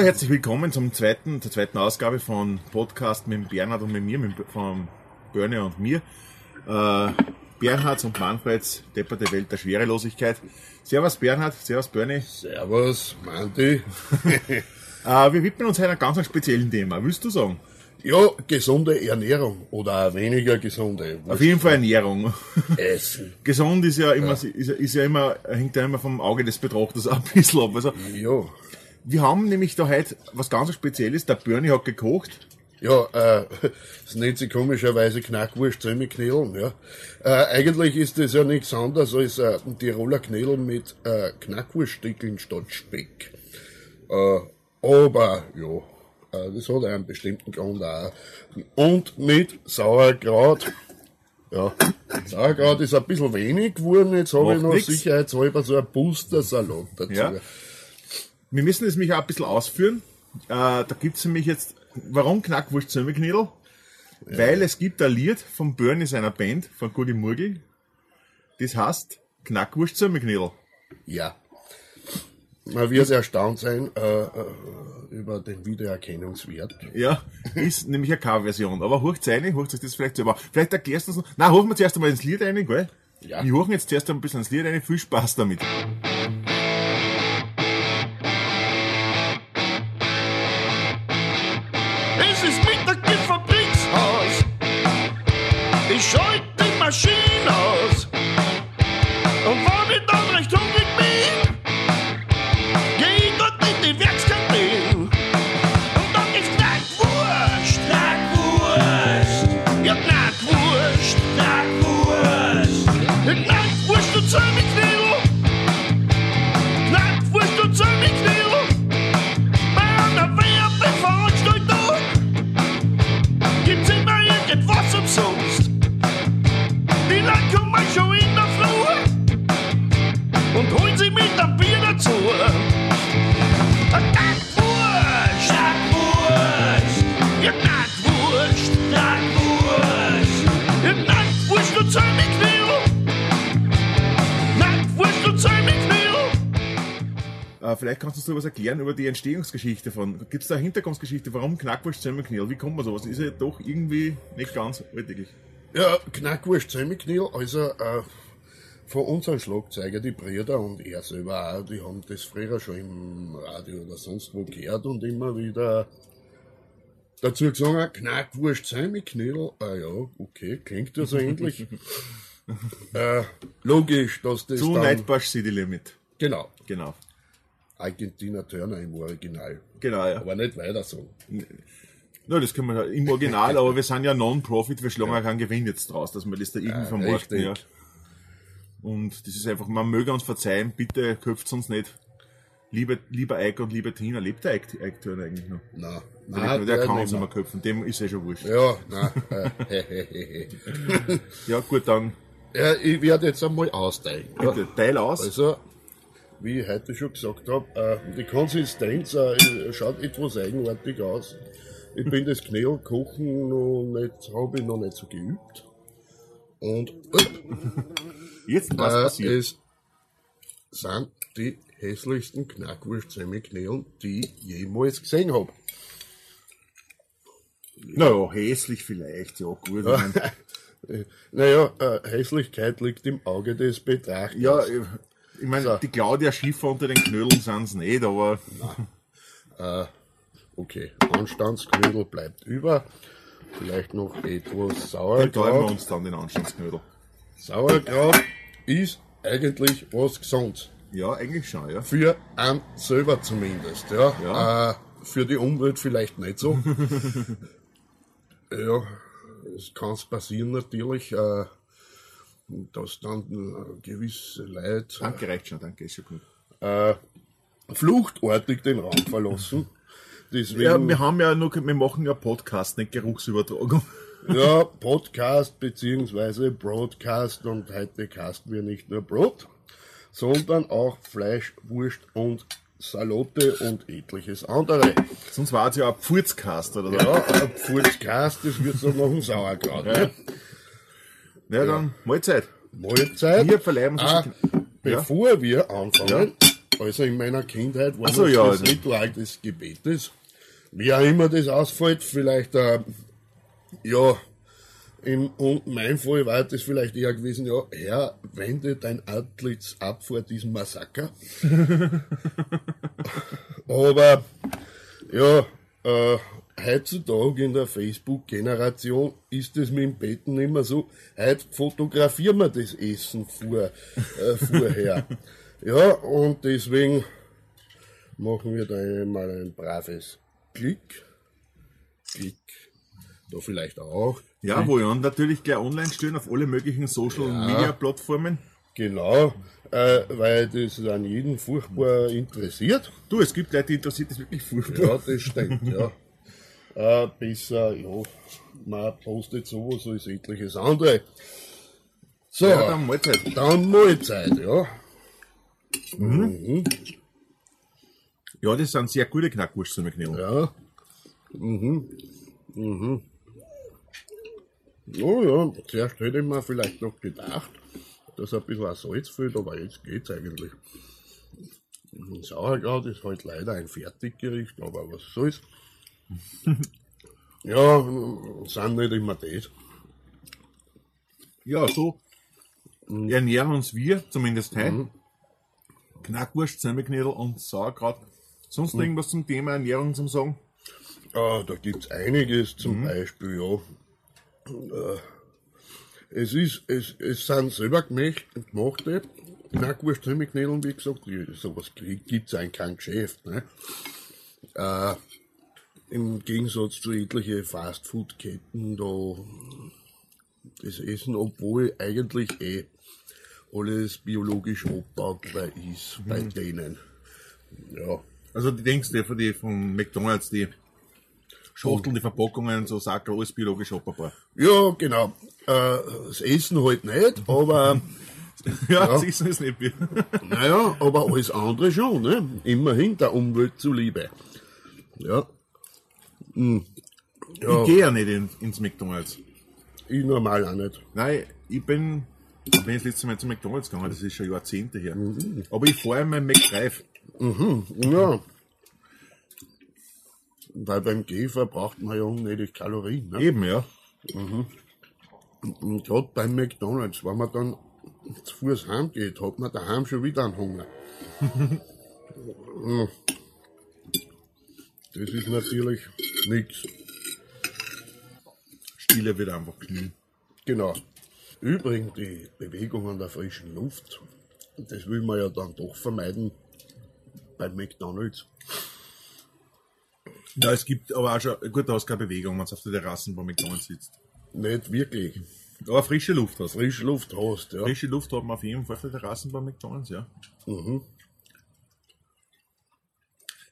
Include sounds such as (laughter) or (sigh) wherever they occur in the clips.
Ja, herzlich willkommen zum zweiten, zur zweiten Ausgabe von Podcast mit Bernhard und mit mir, mit, von Börne und mir. Äh, Bernhards und Manfreds Depperte Welt der Schwerelosigkeit. Servus Bernhard, servus Börne. Servus, Mandy. (laughs) äh, wir widmen uns einem ganz speziellen Thema. Willst du sagen? Ja, gesunde Ernährung oder weniger gesunde. Auf jeden Fall Ernährung. Essen. (laughs) Gesund ist ja immer, ja. Ist, ist, ja immer, hängt ja immer vom Auge des Betrachters ein bisschen ab. Also, ja. Wir haben nämlich da heute was ganz Spezielles. Der Bernie hat gekocht. Ja, äh, (laughs) das nennt sich komischerweise Knackwurst Semiknädeln, ja. Äh, eigentlich ist das ja nichts anderes als äh, ein Tiroler Knädel mit äh, Knackwurststickeln statt Speck. Äh, aber, ja, äh, das hat einen bestimmten Grund auch. Und mit Sauerkraut. Ja, Sauerkraut ist ein bisschen wenig geworden, jetzt habe ich noch nix. sicherheitshalber so ein Booster-Salat dazu. Ja. Wir müssen es mich auch ein bisschen ausführen. Äh, da gibt's nämlich jetzt, warum Knackwurst Zömmeknädel? Ja. Weil es gibt ein Lied von Bernie seiner Band, von Gudi Murgel, das heißt Knackwurst Zömmeknädel. Ja. Man wird erstaunt sein äh, äh, über den Wiedererkennungswert. Ja, ist nämlich eine Cover-Version. Aber hocht rein, hocht sich das vielleicht selber. Vielleicht erklärst du es noch. Nein, hochen wir zuerst einmal ins Lied rein, gell? Ja. Wir hochen jetzt zuerst ein bisschen ins Lied rein. Viel Spaß damit. Ich schalt die Maschine aus und war mit dann recht hungrig. Vielleicht kannst du uns was erklären über die Entstehungsgeschichte von. Gibt es da eine Hintergrundgeschichte, warum Knackwurst Semmelknirl? Wie kommt man sowas? Ist ja doch irgendwie nicht ganz alltäglich. Ja, Knackwurst Semmelknirl, also äh, von unseren Schlagzeuger, die Brüder und er selber auch, die haben das früher schon im Radio oder sonst wo gehört und immer wieder dazu gesagt, Knackwurst Semmelknirl. Ah ja, okay, klingt ja so ähnlich. (laughs) äh, logisch, dass das. Zu Nightbush City Limit. Genau. Genau. Argentina Turner im Original. Genau, ja. Aber nicht weiter so. Ja, das können wir im Original, aber wir sind ja Non-Profit, wir schlagen ja keinen Gewinn jetzt draus, dass wir das da irgendwie ja, vermarkten. Ja. Und das ist einfach, man möge uns verzeihen, bitte köpft uns nicht. Lieber, lieber Eike und lieber Tina, lebt der Eike Turner eigentlich noch? Nein. nein der, der kann uns nicht mehr köpfen, dem ist eh schon wurscht. Ja, nein. (laughs) ja, gut, dann. Ja, ich werde jetzt einmal austeilen. Bitte, teil aus. Also, wie ich heute schon gesagt habe, äh, die Konsistenz äh, schaut etwas eigenartig aus. Ich bin das Knädelkochen noch nicht, habe ich noch nicht so geübt. Und jetzt was äh, passiert? Es sind die hässlichsten knackwurst knädeln die ich jemals gesehen habe. Naja, hässlich vielleicht, ja gut. (laughs) naja, äh, Hässlichkeit liegt im Auge des Betrachters. Ja, ich meine, so. die Claudia Schiffer unter den Knödeln sind es nicht, aber. äh, okay, Anstandsknödel bleibt über. Vielleicht noch etwas Sauerkraut. Da wir uns dann den Anstandsknödel. Sauerkraut ist eigentlich was Gesundes. Ja, eigentlich schon, ja. Für einen selber zumindest, ja. ja. Äh, für die Umwelt vielleicht nicht so. (laughs) ja, es kann passieren natürlich. Äh, dass dann äh, gewisse Leute. Danke, reicht schon, danke, ist schon gut. Äh, fluchtartig den Raum verlassen. (laughs) Deswegen, ja, wir haben ja nur, wir machen ja Podcast, nicht Geruchsübertragung. (laughs) Ja, Podcast beziehungsweise Broadcast und heute casten wir nicht nur Brot, sondern auch Fleisch, Wurst und Salote und etliches andere. Sonst war es ja ein Pfurzcast oder. Ja, ein Pfurzcast, das wird so noch ein Sauerkraut. Ja. Ne? Ja, ja. dann Mahlzeit. Mahlzeit. Wir verleihen uns ah, Bevor ja. wir anfangen, Also in meiner Kindheit war so, das ja, das Ritual des Gebetes. Wie auch immer das ausfällt, vielleicht, äh, ja, in, und mein Fall war das vielleicht eher gewesen, ja, Herr, wende dein Antlitz ab vor diesem Massaker. (laughs) Aber, ja, äh, heutzutage in der Facebook-Generation ist es mit dem Beten immer so, heute fotografieren wir das Essen vor, äh, vorher. (laughs) ja, und deswegen machen wir da einmal ein braves Klick. Klick. Da vielleicht auch. Ja, wo ja natürlich gleich online stehen auf alle möglichen Social Media Plattformen. Genau, äh, weil das an jeden furchtbar interessiert. Du, es gibt Leute, die interessiert das wirklich furchtbar. Ja, das stimmt, ja. (laughs) Äh, besser, ja, man postet sowas als etliches andere. So, Ja, dann Mahlzeit. dann Mahlzeit, ja. Ja, das sind sehr gute Knackwurst zum Knädeln. Ja. Mhm. Mhm. Oh ja, zuerst hätte ich mir vielleicht noch gedacht, dass ein bisschen Salz fehlt, aber jetzt geht's eigentlich. Mhm, Sauerkraut ist halt leider ein Fertiggericht, aber was soll's. Ja, sind nicht immer das. Ja, so ernähren uns wir, zumindest heute. Knackwurst, Semmelknödel und Sauerkraut. Sonst noch irgendwas zum Thema Ernährung zum Sagen? Ah, da gibt's einiges, zum Beispiel, ja. Äh, Es ist, es, es sind selber gemacht, gemachte Knackwurst, Semmelknödeln, wie gesagt, sowas gibt's eigentlich kein Geschäft, ne? Äh, Im Gegensatz zu etlichen Fastfood-Ketten, da, das Essen, obwohl eigentlich eh alles biologisch abbaubar ist bei denen. Ja. Also die denkst du die von McDonalds, die Schachteln, die Verpackungen, so Sackel, alles biologisch abbaubar. Ja, genau. Äh, das Essen halt nicht, aber Ja, (laughs) Ja. das ist es nicht. mehr. naja, aber alles andere schon, ne? Immerhin der Umwelt zuliebe. Ja. Hm. Ja, Ich gehe ja nicht in, ins McDonalds. ich normal auch nicht. Nein, ich bin, ich bin das letzte Mal zu McDonalds gegangen, das ist schon Jahrzehnte her. Mhm. Aber ich fahre in meinem McDrive. Ja. Weil beim Käfer braucht man ja unnötig Kalorien. Ne? Eben, ja. Und gerade beim McDonalds, wenn man dann zu Fuß heimgeht, hat man daheim schon wieder einen Hunger. Ja. (laughs) das ist natürlich nichts. Stille wird einfach knien. Genau. Übrigens, die Bewegung an der frischen Luft, das will man ja dann doch vermeiden beim McDonalds. Ja, es gibt aber auch schon, gut, da hast du keine Bewegung, wenn du auf der Terrassen bei McDonalds sitzt. Nicht wirklich. Aber frische Luft hast du. Frische Luft hast, ja. Frische Luft hat man auf jeden Fall auf der Terrassen bei McDonalds, ja. Mhm.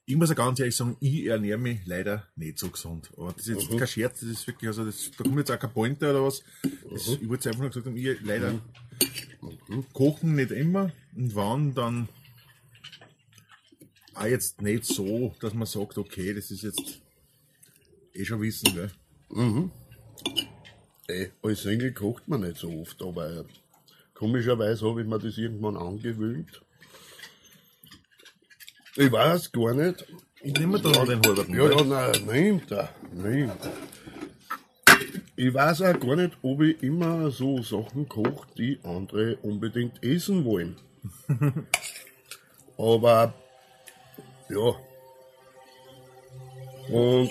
Ich muss ja ganz ehrlich sagen, ich ernähre mich leider nicht so gesund. Aber das ist jetzt kein Scherz, das ist wirklich, also das, da kommt jetzt auch kein Pointer oder was. Das, Ich wollte einfach nur gesagt haben, ich leider kochen nicht immer und wann dann auch jetzt nicht so, dass man sagt, okay, das ist jetzt eh schon wissen, gell. Ey, als Single kocht man nicht so oft, aber komischerweise habe ich mir das irgendwann angewöhnt. Ich weiß gar nicht. Ich nehme da noch den halben. Ja, ja, nein, er, nimmt Ich weiß auch gar nicht, ob ich immer so Sachen koche, die andere unbedingt essen wollen. (laughs) Aber, ja. Und,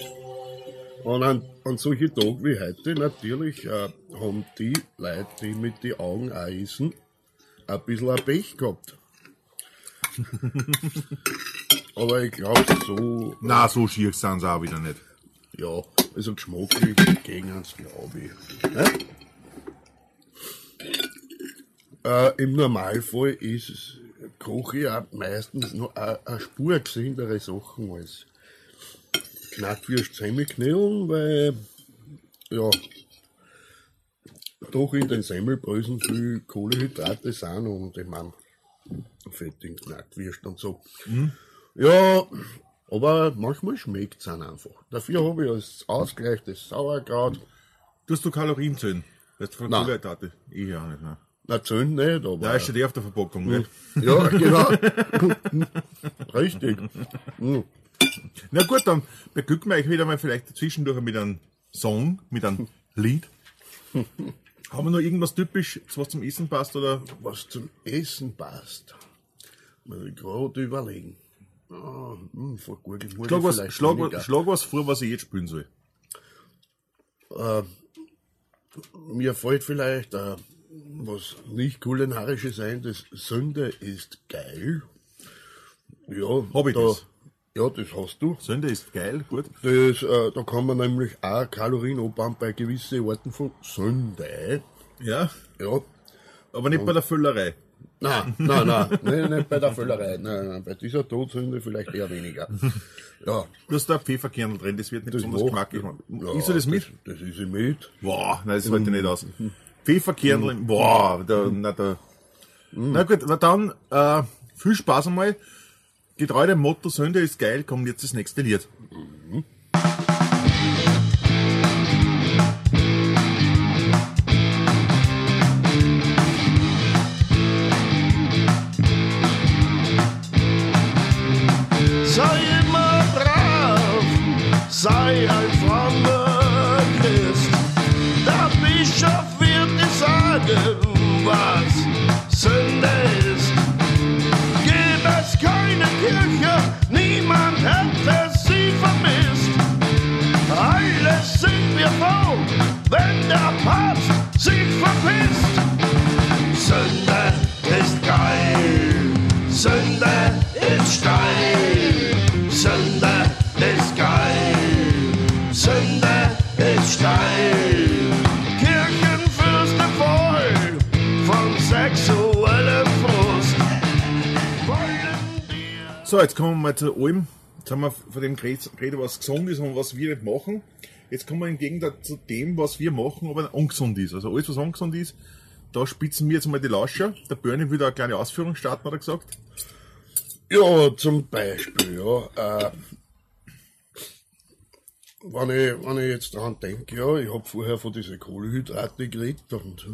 und an, an solche Tagen wie heute natürlich äh, haben die Leute, die mit den Augen auch essen, ein bisschen ein Pech gehabt. (laughs) Aber ich glaube, so Na, so schier sind sie auch wieder nicht. ja, also geschmacklich gegen uns, glaube ich. Ne? Äh, Im Normalfall ist es, koche ich auch meistens noch eine, Spur gesündere Sachen als Knackwürst Semmelknödeln, weil, ja, doch in den Semmelbröseln viel Kohlehydrate sind und ich meine, fettigen Knackwürst und so. Ja, aber manchmal schmeckt es einfach. Dafür habe ich als Ausgleich das Sauerkraut. Tust du Kalorien zählen? Weißt du von. Kohlenhydrate? Ich auch nicht, ne? Na, Zöhn nicht, aber. Da steht eh auf der Verpackung, gell? Ja, genau. (laughs) Richtig. Hm. Na gut, dann beglücken wir euch wieder mal vielleicht zwischendurch mit einem Song, mit einem Lied. (laughs) Haben wir noch irgendwas typisch, was zum Essen passt, oder? Was zum Essen passt. Muss ich gerade überlegen. Ah, hm, Gurgeln muss Schlag ich was, schlag, weniger. schlag was vor, was ich jetzt spielen soll. Mir fällt vielleicht äh, was nicht kulinarisches ein, das Sünde ist geil. Ja, Hab ich da, das? Ja, das hast du. Sünde ist geil, gut. Das, äh, da kann man nämlich auch Kalorien abbauen bei gewissen Arten von Sünde. Ja, Ja. aber nicht bei der Füllerei. Nein, nein, nein, (laughs) nicht, nicht bei der Völlerei. Nein, nein, bei dieser Todsünde vielleicht eher weniger. Ja, Du hast da Pfefferkernel drin, das wird nicht das besonders knackig. Ja, Isst du das mit? Das, das ist mit. Boah, nein, das ich nicht aus. Pfefferkernel, boah, da, na, da. Na gut, na dann, äh, viel Spaß einmal. Getreu dem Motto, Sünde ist geil, kommt jetzt das nächste Lied. Sei immer brav, sei ein frommer Christ. Der Bischof wird dir sagen, was So, jetzt kommen wir mal zu allem. Jetzt haben wir von dem geredet, was gesund ist und was wir nicht machen. Jetzt kommen wir im Gegensatz zu dem, was wir machen, aber ungesund ist. Also alles, was ungesund ist, da spitzen wir jetzt mal die Lauscher. Der Bernie will da eine kleine Ausführung starten, hat er gesagt. Ja, zum Beispiel, ja. Äh, wenn, ich, wenn ich jetzt daran denke, ja, ich habe vorher von diesen Kohlenhydrate geredet und,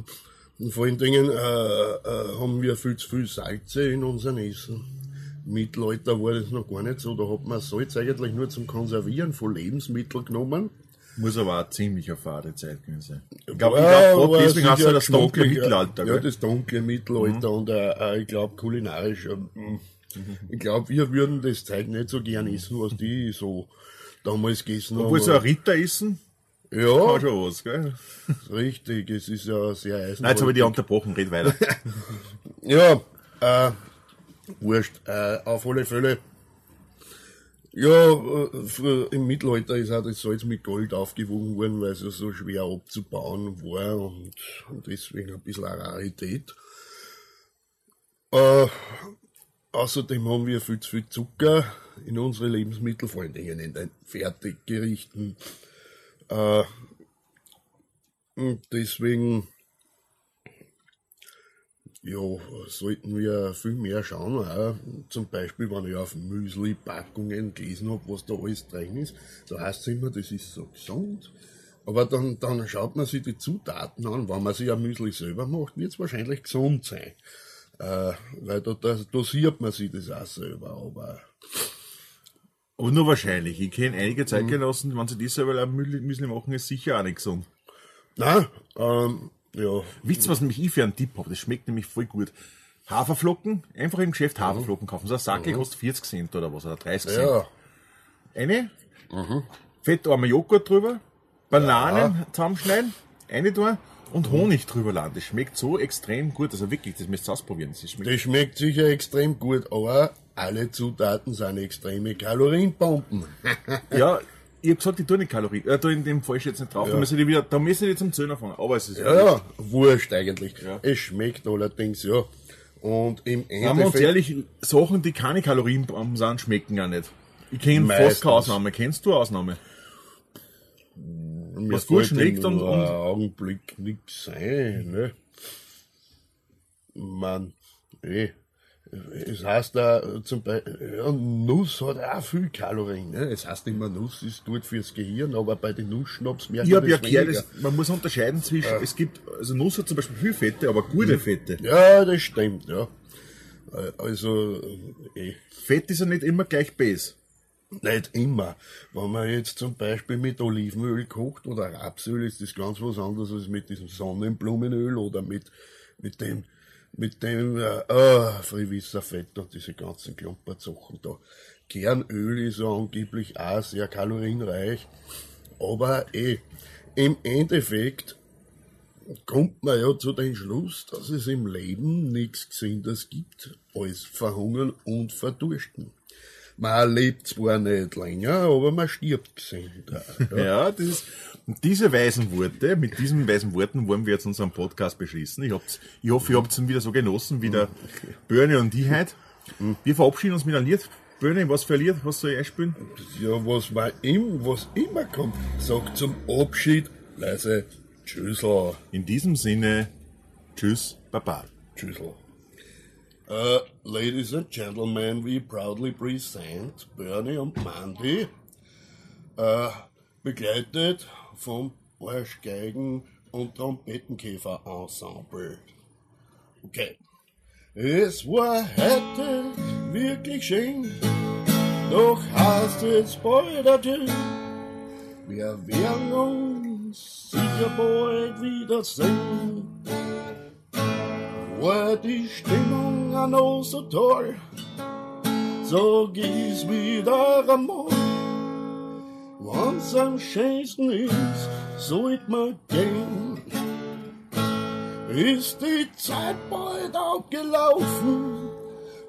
und vor allen Dingen äh, äh, haben wir viel zu viel Salze in unserem Essen. Mittelalter war das noch gar nicht so, da hat man Salz eigentlich nur zum Konservieren von Lebensmitteln genommen. Muss aber auch ziemlich eine fade Zeit gewesen sein. Ich glaube, Ja, ich glaub, grad deswegen hast du sicher das dunkle Mittelalter. Ja, das dunkle Mittelalter und äh, äh, ich glaube kulinarisch. ähm, Ich glaube, wir würden das Zeug nicht so gern essen, was die so damals gegessen Obwohl haben. so ein Ritter essen, ja, war schon was, gell? (laughs) richtig, es ist ja sehr Nein, jetzt habe ich eisenhaltig. dich unterbrochen, red weiter. (laughs) Ja, äh, wurscht, äh, auf alle Fälle. Ja, äh, im Mittelalter ist auch das Salz mit Gold aufgewogen worden, weil es ja so schwer abzubauen war und, und deswegen ein bisschen eine Rarität. Äh, außerdem haben wir viel zu viel Zucker in unsere Lebensmittel, vor allen Dingen in den Fertiggerichten. Äh, und deswegen ja, sollten wir viel mehr schauen. Auch. Zum Beispiel, wenn ich auf Müsli-Packungen gelesen habe, was da alles drin ist, da heißt es immer, das ist so gesund. Aber dann, dann schaut man sich die Zutaten an. Wenn man sich ein Müsli selber macht, wird es wahrscheinlich gesund sein. Äh, weil da, da dosiert man sich das auch selber. Aber Aber nur wahrscheinlich. Ich kenne einige Zeitgenossen, wenn sie das selber ein Müsli machen, ist sicher auch nicht gesund. na, ähm, ja, Wisst ihr, was nämlich ich für einen Tipp habe? Das schmeckt nämlich voll gut. Haferflocken, einfach im Geschäft Haferflocken kaufen. So ein Sackel kostet 40 Cent oder was, oder 30 Cent. ja, Eine, fettarmer Joghurt drüber, Bananen zusammenschneiden, eine tun und Honig drüber laden. Das schmeckt so extrem gut. Also wirklich, das müsst ihr ausprobieren. Das schmeckt das schmeckt sicher extrem gut, aber alle Zutaten sind extreme Kalorienbomben. Ja, (laughs) ich hab gesagt, ich tue nicht Kalorien. Äh, tu in dem Fall jetzt nicht drauf. Da müssen die wieder, da müssen die zum Zöhner fangen. Aber es ist Ja, ja, wurscht eigentlich. Ja. Es schmeckt allerdings, ja. Und im Sagen wir uns Endeffekt, ehrlich, Sachen, die keine Kalorien sind, schmecken ja nicht. Ich kenne fast keine Ausnahme. Kennst du eine Ausnahme? mir was gut schmeckt und- und- Augenblick nix ein, ne? Man, eh. Es heißt da zum Beispiel, ja, Nuss hat auch viel Kalorien. Ne? Es heißt immer, Nuss ist gut fürs Gehirn, aber bei den Nussschnaps merkt Ich man ja das gehört, weniger. es- man muss unterscheiden zwischen, es gibt, also Nuss hat zum Beispiel viel Fette, aber gute Fette. Ja, das stimmt, ja. Äh, Also, äh, eh. Fett ist ja nicht immer gleich Base. Nicht immer. Wenn man jetzt zum Beispiel mit Olivenöl kocht oder Rapsöl, ist das ganz was anderes als mit diesem Sonnenblumenöl oder mit, mit dem, mit dem, äh, äh Friwisserfett und diese ganzen Klumpersachen da. Kernöl ist ja angeblich auch sehr kalorienreich. Aber eh, im Endeffekt kommt man ja zu dem Schluss, dass es im Leben nichts Gesundes gibt als Verhungern und Verdursten. Man lebt zwar nicht länger, aber man stirbt gesünder. Ja. Ja, das ist, diese weisen Worte, mit diesen weisen Worten wollen wir jetzt unseren Podcast beschließen. Ich, hab's, ich hoffe, ihr habt ihn wieder so genossen wie der Börne und die heute. Wir verabschieden uns mit einem Lied. Börne, was für ein Lied? Was soll ich einspielen? ja, was im, was immer kommt, sagt zum Abschied leise Tschüssel. In diesem Sinne, tschüss, baba. Tschüssel. Uh, ladies and gentlemen, we proudly present Bernie und Mandy, uh, begleitet vom Arschgeigen- und Trompetenkäfer-Ensemble. Okay. Es war heute wirklich schön, doch heißt es bald adieu. Wir werden uns sicher bald wiedersehen war die Stimmung auch noch so toll. So gieß wieder einmal. Wenn's am schönsten ist, sollt man gehen. Ist die Zeit bald abgelaufen,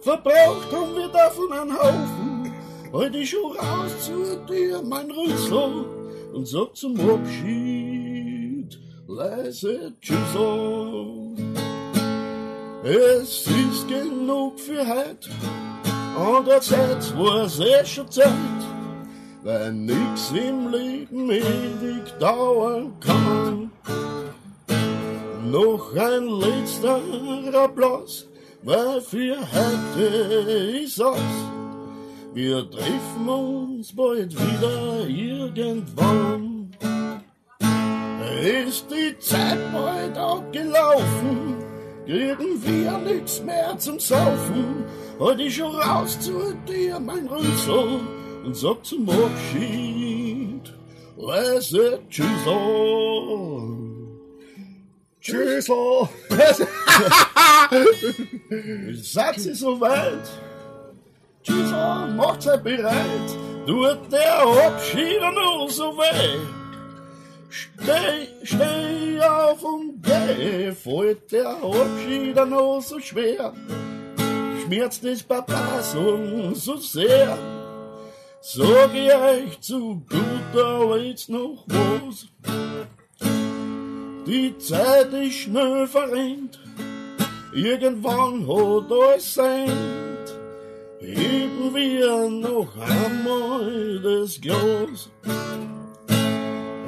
verbraucht haben wir davon einen Haufen. Heute ich schon raus zu dir, mein Rüssel, und sag zum Abschied leise Tschüssel. Es ist genug für heut. Und der Zeit war's eh schon Zeit, weil nix im Leben ewig dauern kann. Noch ein letzter Applaus, weil für heute ist aus. Wir treffen uns bald wieder irgendwann. Ist die Zeit bald abgelaufen? Kriegen wir nix mehr zum Saufen. Heute ich schon raus zu dir, mein Rüssel, und sag zum Abschied, leise Tschüssel. Tschüssel! Satz ist soweit. Tschüssel, macht's bereit. Tut der Abschied nur so weh. Steh, steh auf und geh, fällt der Abschied noch so schwer. Schmerzt des Papas und so sehr. Sag ich euch zu guter Letzt noch was. Die Zeit ist schnell verrennt. Irgendwann hat alles End. Heben wir noch einmal das Glas.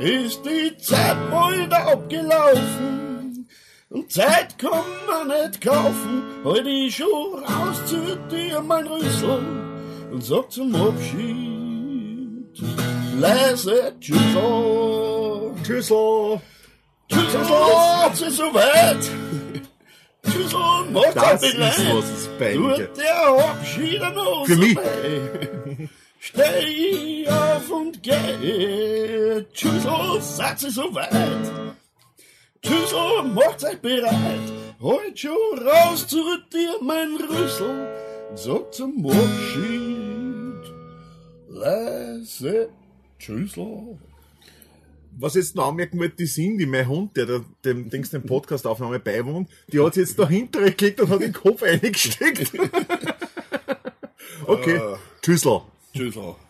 Ist die Zeit bald abgelaufen? Und Zeit kann man nicht kaufen. Heute ich schon raus zu dir, mein Rüssel, und sag zum Abschied leise Tschüssel. Tschüssel! Tschüssel, es ist soweit. Tschüssel, macht's Das ist was, das peinlich. Tut der Abschied noch Für so mich. Steh auf und geh. Tschüssel, seid ihr soweit. Tschüssel, macht euch bereit. Heute schon raus zu dir, mein Rüssel. Sag zum Abschied. Leise Tschüssel. Was jetzt noch anmerken wollte, die Cindy, mein Hund, der da- dem Dings den Podcastaufnahme beiwohnt, die hat sich jetzt dahinter geklickt und hat den Kopf (laughs) eingesteckt. (laughs) okay, Tschüssel. Tschüssel.